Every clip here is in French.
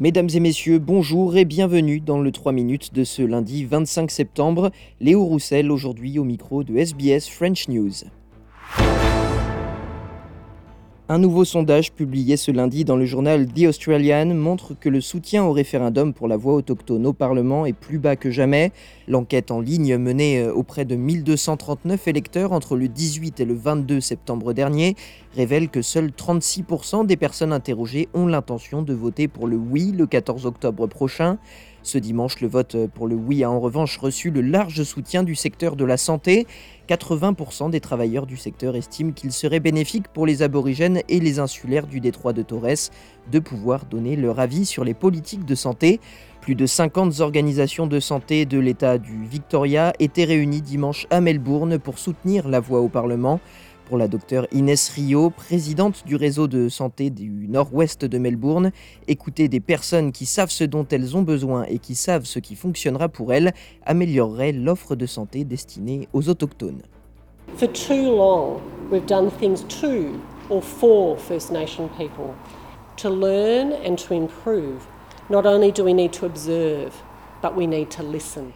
Mesdames et messieurs, bonjour et bienvenue dans le 3 minutes de ce lundi 25 septembre. Léo Roussel aujourd'hui au micro de SBS French News. Un nouveau sondage publié ce lundi dans le journal The Australian montre que le soutien au référendum pour la voix autochtone au Parlement est plus bas que jamais. L'enquête en ligne menée euh, auprès de 1239 électeurs entre le 18 et le 22 septembre dernier révèle que seuls 36% des personnes interrogées ont l'intention de voter pour le oui le 14 octobre prochain. Ce dimanche, le vote pour le oui a en revanche reçu le large soutien du secteur de la santé. 80% des travailleurs du secteur estiment qu'il serait bénéfique pour les aborigènes et les insulaires du détroit de Torres de pouvoir donner leur avis sur les politiques de santé. Plus de 50 organisations de santé de l'État du Victoria étaient réunies dimanche à Melbourne pour soutenir la voix au Parlement pour la docteure Inès Rio, présidente du réseau de santé du nord-ouest de Melbourne. Écouter des personnes qui savent ce dont elles ont besoin et qui savent ce qui fonctionnera pour elles améliorerait l'offre de santé destinée aux autochtones. For too long, we've done things to or for First Nation people. To learn and to improve, not only do we need to observe, but we need to listen.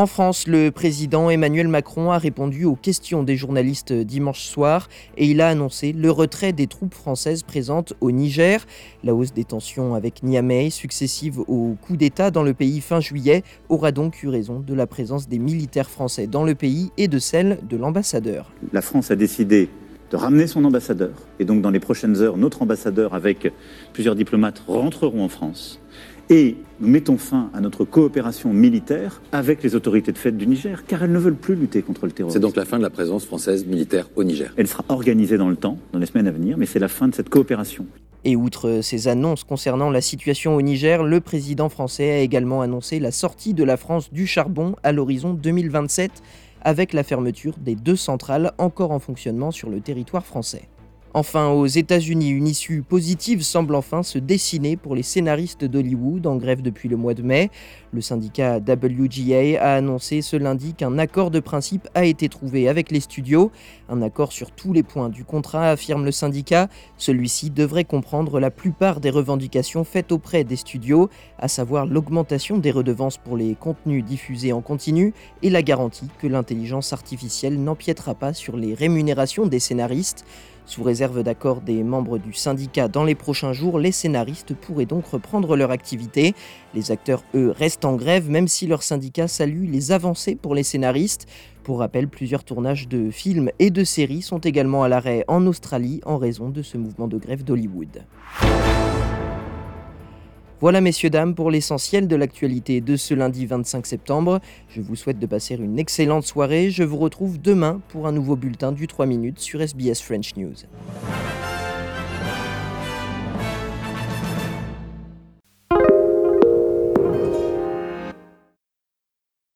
En France, le président Emmanuel Macron a répondu aux questions des journalistes dimanche soir et il a annoncé le retrait des troupes françaises présentes au Niger. La hausse des tensions avec Niamey, successive au coup d'État dans le pays fin juillet, aura donc eu raison de la présence des militaires français dans le pays et de celle de l'ambassadeur. La France a décidé de ramener son ambassadeur. Et donc dans les prochaines heures, notre ambassadeur avec plusieurs diplomates rentreront en France et nous mettons fin à notre coopération militaire avec les autorités de fait du Niger, car elles ne veulent plus lutter contre le terrorisme. C'est donc la fin de la présence française militaire au Niger. Elle sera organisée dans le temps, dans les semaines à venir, mais c'est la fin de cette coopération. Et outre ces annonces concernant la situation au Niger, le président français a également annoncé la sortie de la France du charbon à l'horizon 2027, avec la fermeture des deux centrales encore en fonctionnement sur le territoire français. Enfin, aux États-Unis, une issue positive semble enfin se dessiner pour les scénaristes d'Hollywood en grève depuis le mois de mai. Le syndicat WGA a annoncé ce lundi qu'un accord de principe a été trouvé avec les studios. Un accord sur tous les points du contrat, affirme le syndicat. Celui-ci devrait comprendre la plupart des revendications faites auprès des studios, à savoir l'augmentation des redevances pour les contenus diffusés en continu et la garantie que l'intelligence artificielle n'empiétera pas sur les rémunérations des scénaristes. Sous réserve d'accord des membres du syndicat dans les prochains jours, les scénaristes pourraient donc reprendre leur activité. Les acteurs, eux, restent en grève, même si leur syndicat salue les avancées pour les scénaristes. Pour rappel, plusieurs tournages de films et de séries sont également à l'arrêt en Australie en raison de ce mouvement de grève d'Hollywood. Voilà messieurs, dames, pour l'essentiel de l'actualité de ce lundi 25 septembre. Je vous souhaite de passer une excellente soirée. Je vous retrouve demain pour un nouveau bulletin du 3 minutes sur SBS French News.